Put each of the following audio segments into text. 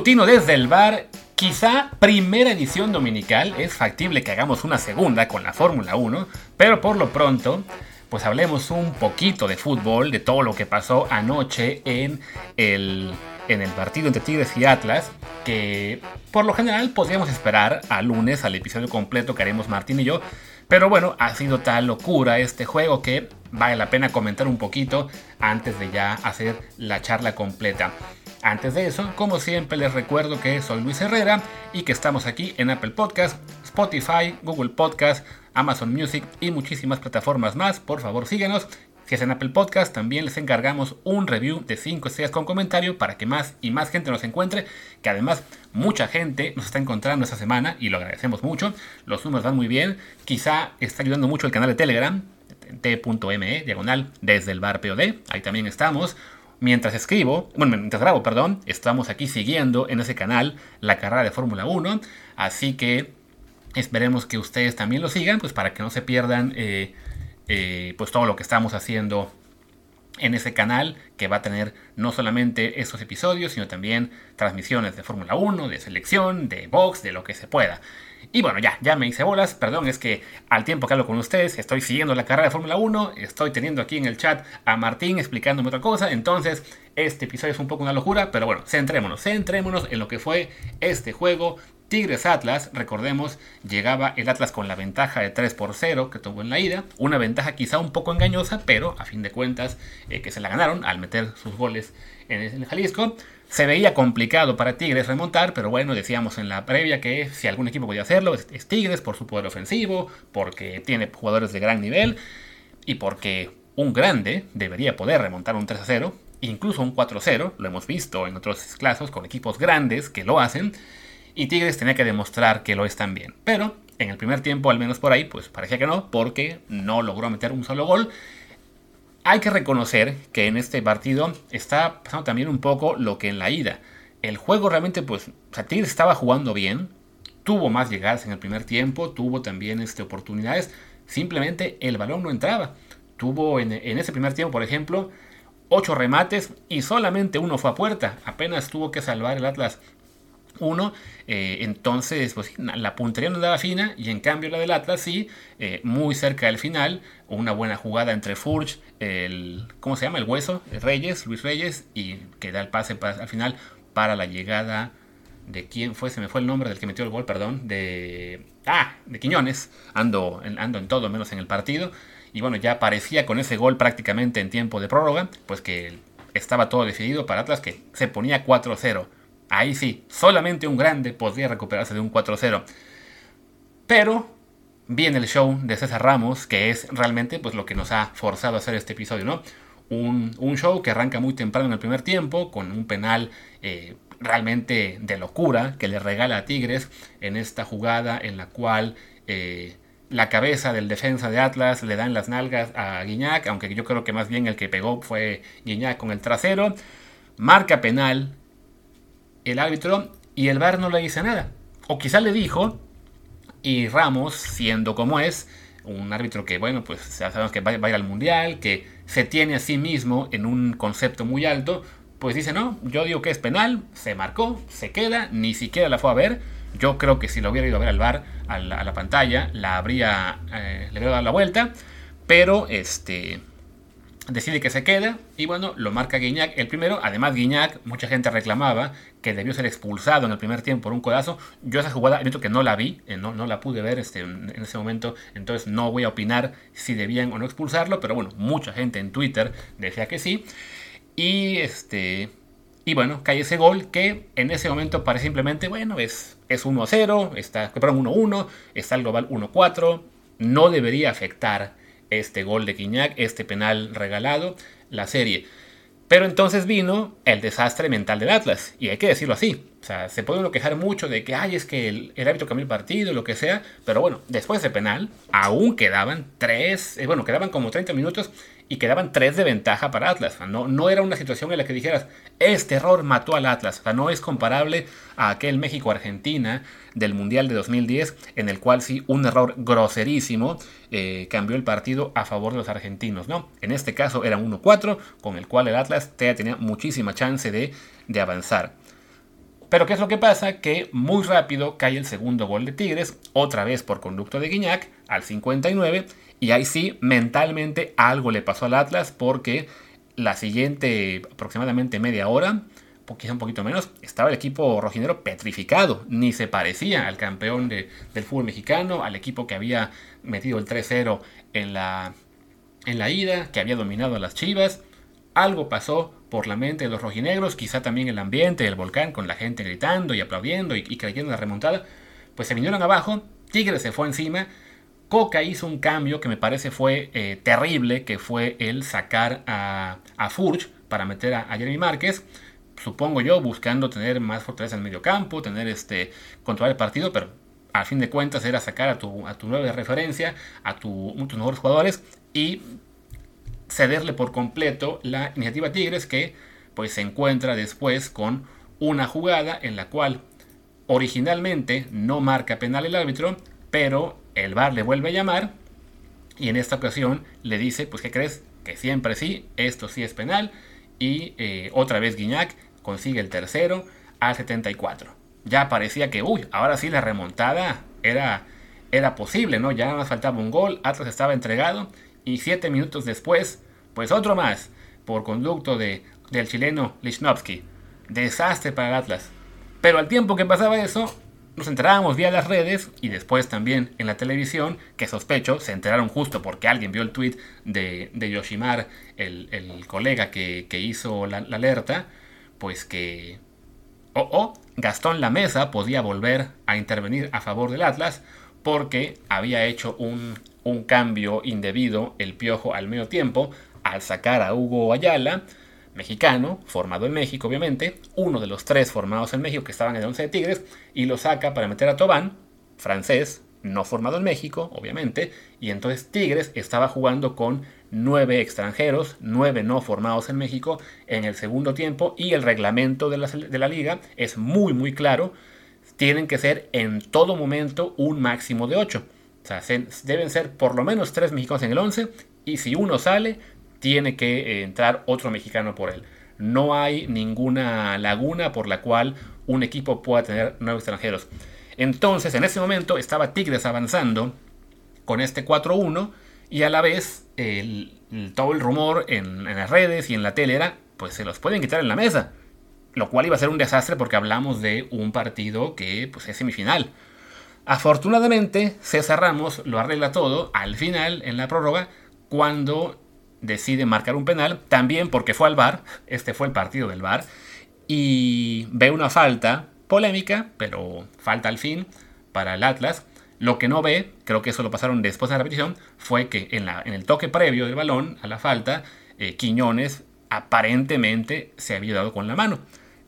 Matutino desde el bar, quizá primera edición dominical, es factible que hagamos una segunda con la Fórmula 1, pero por lo pronto, pues hablemos un poquito de fútbol, de todo lo que pasó anoche en el, en el partido entre Tigres y Atlas, que por lo general podríamos esperar a lunes al episodio completo que haremos Martín y yo, pero bueno, ha sido tal locura este juego que vale la pena comentar un poquito antes de ya hacer la charla completa. Antes de eso, como siempre les recuerdo que soy Luis Herrera y que estamos aquí en Apple Podcast, Spotify, Google Podcast, Amazon Music y muchísimas plataformas más. Por favor síguenos. Si es en Apple Podcast, también les encargamos un review de 5 estrellas con comentario para que más y más gente nos encuentre, que además mucha gente nos está encontrando esta semana y lo agradecemos mucho. Los números van muy bien. Quizá está ayudando mucho el canal de Telegram, t.me, diagonal, desde el bar POD. Ahí también estamos mientras escribo, bueno, mientras grabo, perdón, estamos aquí siguiendo en ese canal la carrera de Fórmula 1. Así que esperemos que ustedes también lo sigan, pues para que no se pierdan eh, eh, pues todo lo que estamos haciendo en ese canal que va a tener no solamente estos episodios, sino también transmisiones de Fórmula 1, de selección, de box, de lo que se pueda. Y bueno, ya, ya me hice bolas, perdón, es que al tiempo que hablo con ustedes, estoy siguiendo la carrera de Fórmula 1, estoy teniendo aquí en el chat a Martín explicándome otra cosa, entonces este episodio es un poco una locura, pero bueno, centrémonos, centrémonos en lo que fue este juego. Tigres Atlas, recordemos, llegaba el Atlas con la ventaja de 3 por 0 que tuvo en la ida, una ventaja quizá un poco engañosa, pero a fin de cuentas eh, que se la ganaron al meter sus goles en el Jalisco. Se veía complicado para Tigres remontar, pero bueno, decíamos en la previa que si algún equipo podía hacerlo, es, Tigres por su poder ofensivo, porque tiene jugadores de gran nivel y porque un grande debería poder remontar un 3 a 0, incluso un 4 a 0, lo hemos visto en otros clases con equipos grandes que lo hacen, y Tigres tenía que demostrar que lo es también. Pero en el primer tiempo, al menos por ahí, pues parecía que no, porque no logró meter un solo gol hay que reconocer que en este partido está pasando también un poco lo que en la ida. El juego realmente, pues, o estaba jugando bien, tuvo más llegadas en el primer tiempo, tuvo también este, oportunidades, simplemente el balón no entraba. Tuvo en ese primer tiempo, por ejemplo, ocho remates y solamente uno fue a puerta. Apenas tuvo que salvar el Atlas uno, eh, entonces pues la puntería no daba fina y en cambio la del Atlas sí, eh, muy cerca del final, una buena jugada entre Furch, el, ¿cómo se llama? El hueso, Reyes, Luis Reyes, y que da el pase al final para la llegada de quién fue, se me fue el nombre del que metió el gol, perdón, de, ah, de Quiñones, ando, ando en todo menos en el partido, y bueno, ya parecía con ese gol prácticamente en tiempo de prórroga, pues que estaba todo decidido para Atlas, que se ponía 4-0 Ahí sí, solamente un grande podría recuperarse de un 4-0. Pero viene el show de César Ramos, que es realmente pues, lo que nos ha forzado a hacer este episodio, ¿no? Un, show que arranca muy temprano en el primer tiempo, con un penal eh, realmente de locura que le regala a Tigres en esta jugada en la cual eh, la cabeza del defensa de Atlas le da en las nalgas a Guiñac, aunque yo creo que más bien el que pegó fue Guiñac con el trasero. Marca penal el árbitro y el VAR no le dice nada. O quizá le dijo, y Ramos, siendo como es, un árbitro que, bueno, pues sabemos que va, a ir al mundial, que se tiene a sí mismo en un concepto muy alto, pues dice, no, yo digo que es penal, se marcó, se queda, ni siquiera la fue a ver. Yo creo que si lo hubiera ido a ver al bar, a la, pantalla, la habría, eh, le hubiera dado la vuelta, pero este, decide que se queda y bueno, lo marca Guiñac el primero. Además, Guiñac, mucha gente reclamaba que debió ser expulsado en el primer tiempo por un codazo. Yo esa jugada, admito que no la vi, eh, no, no la pude ver este, en ese momento, entonces no voy a opinar si debían o no expulsarlo, pero bueno, mucha gente en Twitter decía que sí. Y este. Y bueno, cae ese gol que en ese momento parece simplemente, bueno, es, es 1-0, está, perdón, 1-1, está el global 1-4, no debería afectar este gol de Quiñac, este penal regalado, la serie. Pero entonces vino el desastre mental del Atlas, y hay que decirlo así. O sea, se puede uno quejar mucho de que, ay, es que el, el árbitro cambió el partido, lo que sea, pero bueno, después de penal, aún quedaban tres, eh, bueno, quedaban como 30 minutos y quedaban tres de ventaja para Atlas. no, no era una situación en la que dijeras, este error mató al Atlas. No es comparable a aquel México-Argentina del Mundial de 2010, en el cual sí un error groserísimo eh, cambió el partido a favor de los argentinos. ¿no? En este caso era 1-4, con el cual el Atlas tenía muchísima chance de, de avanzar. Pero ¿qué es lo que pasa? Que muy rápido cae el segundo gol de Tigres, otra vez por conducto de Guiñac, al 59, y ahí sí, mentalmente algo le pasó al Atlas porque la siguiente aproximadamente media hora, quizá un poquito menos, estaba el equipo rojinero petrificado, ni se parecía al campeón del fútbol mexicano, al equipo que había metido el 3-0 en la, en la ida, que había dominado a las Chivas. Algo pasó por la mente de los rojinegros, quizá también el ambiente del volcán con la gente gritando y aplaudiendo y, creyendo en la remontada, pues se vinieron abajo, Tigres se fue encima, Coca hizo un cambio que me parece fue eh, terrible, que fue el sacar a, a Furch para meter a, Jeremy Márquez, supongo yo, buscando tener más fortaleza en el medio campo, tener este, controlar el partido, pero al fin de cuentas era sacar a tu, a tu nueva referencia, a tu, tus mejores jugadores y cederle por completo la iniciativa Tigres que pues se encuentra después con una jugada en la cual originalmente no marca penal el árbitro, pero el VAR le vuelve a llamar y en esta ocasión le dice, pues ¿qué crees? Que siempre sí, esto sí es penal y eh, otra vez Guiñac consigue el tercero al 74. Ya parecía que, uy, ahora sí la remontada era, era posible, ¿no? Ya más faltaba un gol, Atlas estaba entregado y siete minutos después, pues otro más, por conducto de, del chileno Lichnowsky. Desastre para el Atlas. Pero al tiempo que pasaba eso, nos enterábamos vía las redes y después también en la televisión, que sospecho se enteraron justo porque alguien vio el tweet de, de Yoshimar, el, colega que, hizo la, la, alerta, pues que... Oh, oh, Gastón Lamesa podía volver a intervenir a favor del Atlas porque había hecho un un cambio indebido el Piojo al medio tiempo al sacar a Hugo Ayala, mexicano, formado en México obviamente, uno de los tres formados en México que estaban en el 11 de Tigres, y lo saca para meter a Tobán, francés, no formado en México, obviamente, y entonces Tigres estaba jugando con nueve extranjeros, nueve no formados en México en el segundo tiempo, y el reglamento de la, de la liga es muy muy claro, tienen que ser en todo momento un máximo de ocho. O sea, deben ser por lo menos tres mexicanos en el 11 y si uno sale, tiene que eh, entrar otro mexicano por él. No hay ninguna laguna por la cual un equipo pueda tener nueve extranjeros. Entonces, en ese momento estaba Tigres avanzando con este 4-1 y a la vez todo el rumor en, en, las redes y en la tele era, pues se los pueden quitar en la mesa. Lo cual iba a ser un desastre porque hablamos de un partido que pues, es semifinal. Afortunadamente, César Ramos lo arregla todo al final, en la prórroga, cuando decide marcar un penal, también porque fue al bar, este fue el partido del bar, y ve una falta polémica, pero falta al fin para el Atlas. Lo que no ve, creo que eso lo pasaron después de la repetición, fue que en, la, en el toque previo del balón a la falta, eh, Quiñones aparentemente se había dado con la mano.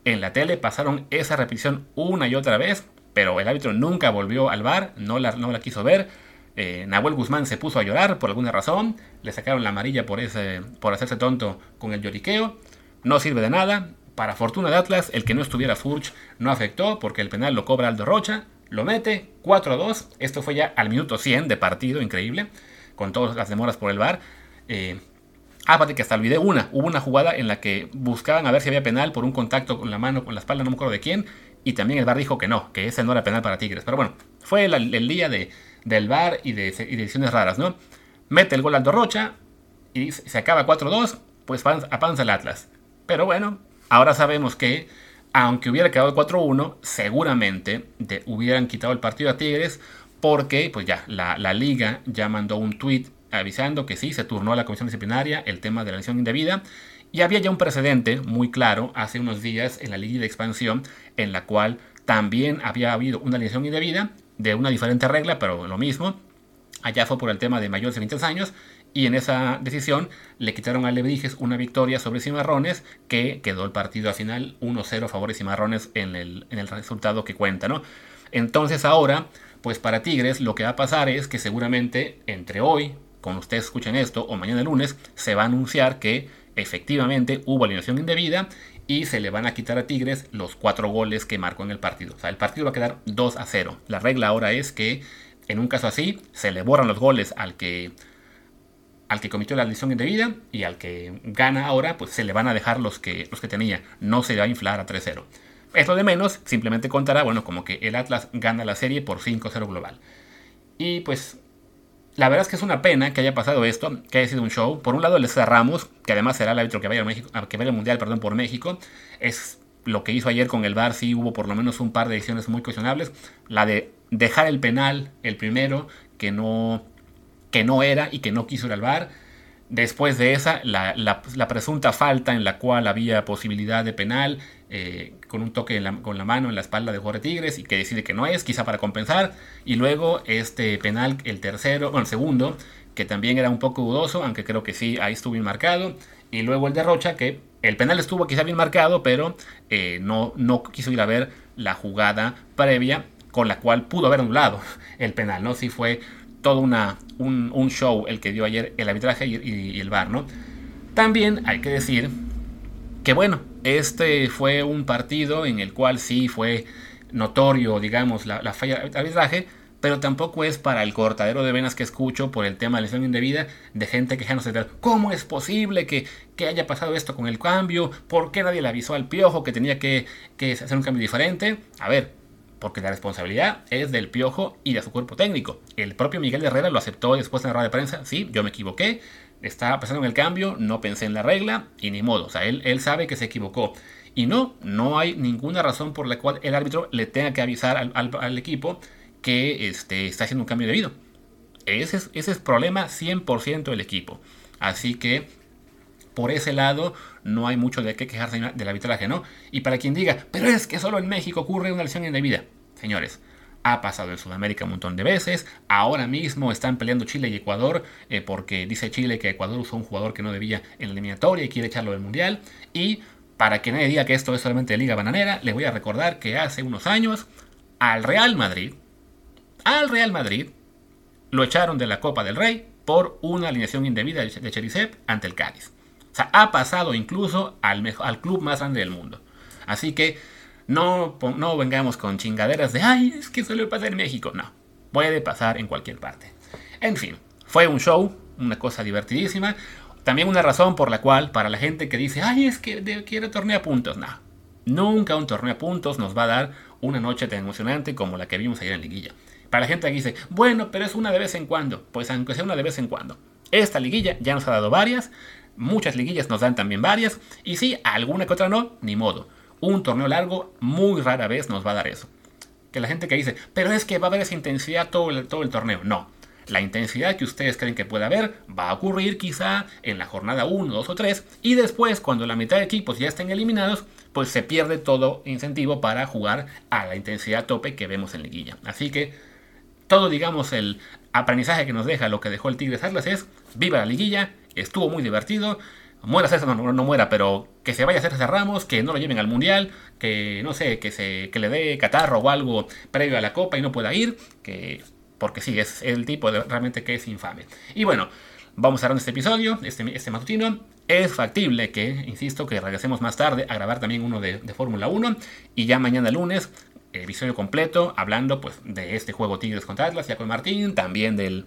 En la tele pasaron esa repetición una y otra vez, pero el árbitro nunca volvió al bar, no la, no la quiso ver. Eh, Nahuel Guzmán se puso a llorar por alguna razón, le sacaron la amarilla por, ese, por hacerse tonto con el lloriqueo, no sirve de nada. Para fortuna de Atlas, el que no estuviera Furch no afectó porque el penal lo cobra Aldo Rocha, lo mete 4 a 2. Esto fue ya al minuto 100 de partido, increíble, con todas las demoras por el bar. Eh, ah, que hasta olvidé una. Hubo una jugada en la que buscaban a ver si había penal por un contacto con la mano, con la espalda, no me acuerdo de quién, y también el VAR dijo que no, que ese no era penal para Tigres. Pero bueno, fue el, día de, del VAR y de, decisiones raras, ¿no? Mete el gol Aldo Rocha y se acaba 4-2, pues a panza el Atlas. Pero bueno, ahora sabemos que, aunque hubiera quedado 4-1, seguramente hubieran quitado el partido a Tigres porque, pues ya, la, liga ya mandó un tweet avisando que sí, se turnó a la comisión disciplinaria el tema de la lesión indebida y había ya un precedente muy claro hace unos días en la Liga de Expansión en la cual también había habido una lesión indebida de una diferente regla, pero lo mismo. Allá fue por el tema de mayores de 23 años y en esa decisión le quitaron a Lebrijes una victoria sobre Cimarrones que quedó el partido al final 1-0 a favor de Cimarrones en el, en el resultado que cuenta, ¿no? Entonces ahora, pues para Tigres lo que va a pasar es que seguramente entre hoy, cuando ustedes escuchen esto, o mañana lunes, se va a anunciar que efectivamente hubo alineación indebida y se le van a quitar a Tigres los cuatro goles que marcó en el partido. O sea, el partido va a quedar 2 a 0. La regla ahora es que en un caso así se le borran los goles al que al que cometió la alineación indebida y al que gana ahora pues se le van a dejar los que los que tenía. No se va a inflar a 3-0. es lo de menos, simplemente contará, bueno, como que el Atlas gana la serie por 5-0 global. Y pues la verdad es que es una pena que haya pasado esto, que haya sido un show. Por un lado, el Ramos, que además será el árbitro que vaya, México, que vaya al Mundial perdón, por México, es lo que hizo ayer con el VAR, sí hubo por lo menos un par de decisiones muy cuestionables. La de dejar el penal, el primero, que no, que no era y que no quiso ir al VAR. Después de esa, la, presunta falta en la cual había posibilidad de penal, eh, con un toque con la mano en la espalda de Jorge Tigres y que decide que no es, quizá para compensar. Y luego este penal, el tercero, bueno, el segundo, que también era un poco dudoso, aunque creo que sí, ahí estuvo bien marcado. Y luego el de Rocha, que el penal estuvo quizá bien marcado, pero eh, no, no quiso ir a ver la jugada previa con la cual pudo haber anulado el penal, ¿no? Sí fue todo una, un, show el que dio ayer el arbitraje y, el VAR, ¿no? También hay que decir que, bueno, este fue un partido en el cual sí fue notorio, digamos, la, falla de arbitraje, pero tampoco es para el cortadero de venas que escucho por el tema de lesión indebida de gente quejándose de cómo es posible que, que, haya pasado esto con el cambio, por qué nadie le avisó al piojo que tenía que, que hacer un cambio diferente. A ver, porque la responsabilidad es del Piojo y de su cuerpo técnico. El propio Miguel Herrera lo aceptó después en la rueda de prensa, sí, yo me equivoqué, estaba pensando en el cambio, no pensé en la regla y ni modo, o sea, él, él sabe que se equivocó. Y no, no hay ninguna razón por la cual el árbitro le tenga que avisar al, equipo que este, está haciendo un cambio debido. Ese es, ese es problema 100% del equipo. Así que por ese lado no hay mucho de qué quejarse del arbitraje, ¿no? Y para quien diga, pero es que solo en México ocurre una lesión indebida. Señores, ha pasado en Sudamérica un montón de veces. Ahora mismo están peleando Chile y Ecuador eh, porque dice Chile que Ecuador usó un jugador que no debía en la eliminatoria y quiere echarlo del Mundial. Y para que nadie diga que esto es solamente de Liga Bananera, les voy a recordar que hace unos años al Real Madrid, al Real Madrid, lo echaron de la Copa del Rey por una alineación indebida de Cherisep ante el Cádiz. O sea, ha pasado incluso al, al club más grande del mundo. Así que no, no vengamos con chingaderas de, ay, es que suele pasar en México. No, puede pasar en cualquier parte. En fin, fue un show, una cosa divertidísima. También una razón por la cual, para la gente que dice, ay, es que quiere torneo a puntos, no. Nunca un torneo puntos nos va a dar una noche tan emocionante como la que vimos ayer en Liguilla. Para la gente que dice, bueno, pero es una de vez en cuando. Pues aunque sea una de vez en cuando. Esta liguilla ya nos ha dado varias. Muchas liguillas nos dan también varias. Y si alguna que otra no, ni modo. Un torneo largo muy rara vez nos va a dar eso. Que la gente que dice, pero es que va a haber esa intensidad todo el, todo el torneo. No. La intensidad que ustedes creen que puede haber va a ocurrir quizá en la jornada 1, 2 o 3 y después cuando la mitad de equipos ya estén eliminados, pues se pierde todo incentivo para jugar a la intensidad tope que vemos en liguilla. Así que todo digamos el aprendizaje que nos deja lo que dejó el Tigres Atlas es viva la liguilla estuvo muy divertido. Muera César, no, no, muera, pero que se vaya a César Ramos, que no lo lleven al Mundial, que no sé, que, se, que le dé catarro o algo previo a la Copa y no pueda ir, que porque sí, es el tipo realmente que es infame. Y bueno, vamos cerrando este episodio, este, este matutino. Es factible que, insisto, que regresemos más tarde a grabar también uno de, de Fórmula 1 y ya mañana lunes episodio completo hablando pues de este juego Tigres contra Atlas, ya con Martín, también del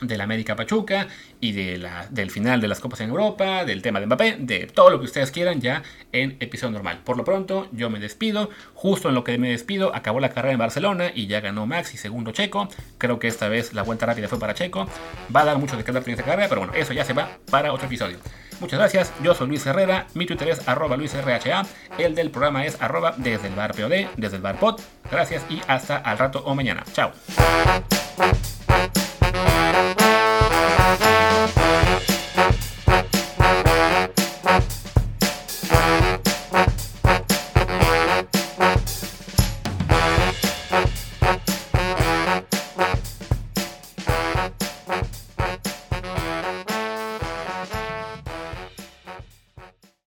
de la América Pachuca y de la, del final de las Copas en Europa, del tema de Mbappé, de todo lo que ustedes quieran ya en episodio normal. Por lo pronto, yo me despido. Justo en lo que me despido, acabó la carrera en Barcelona y ya ganó Max y segundo Checo. Creo que esta vez la vuelta rápida fue para Checo. Va a dar mucho de qué en esta carrera, pero bueno, eso ya se va para otro episodio. Muchas gracias, yo soy Luis Herrera, mi Twitter es arroba LuisRHA, el del programa es arroba desde el bar POD, desde el bar POD. Gracias y hasta al rato o mañana. Chao.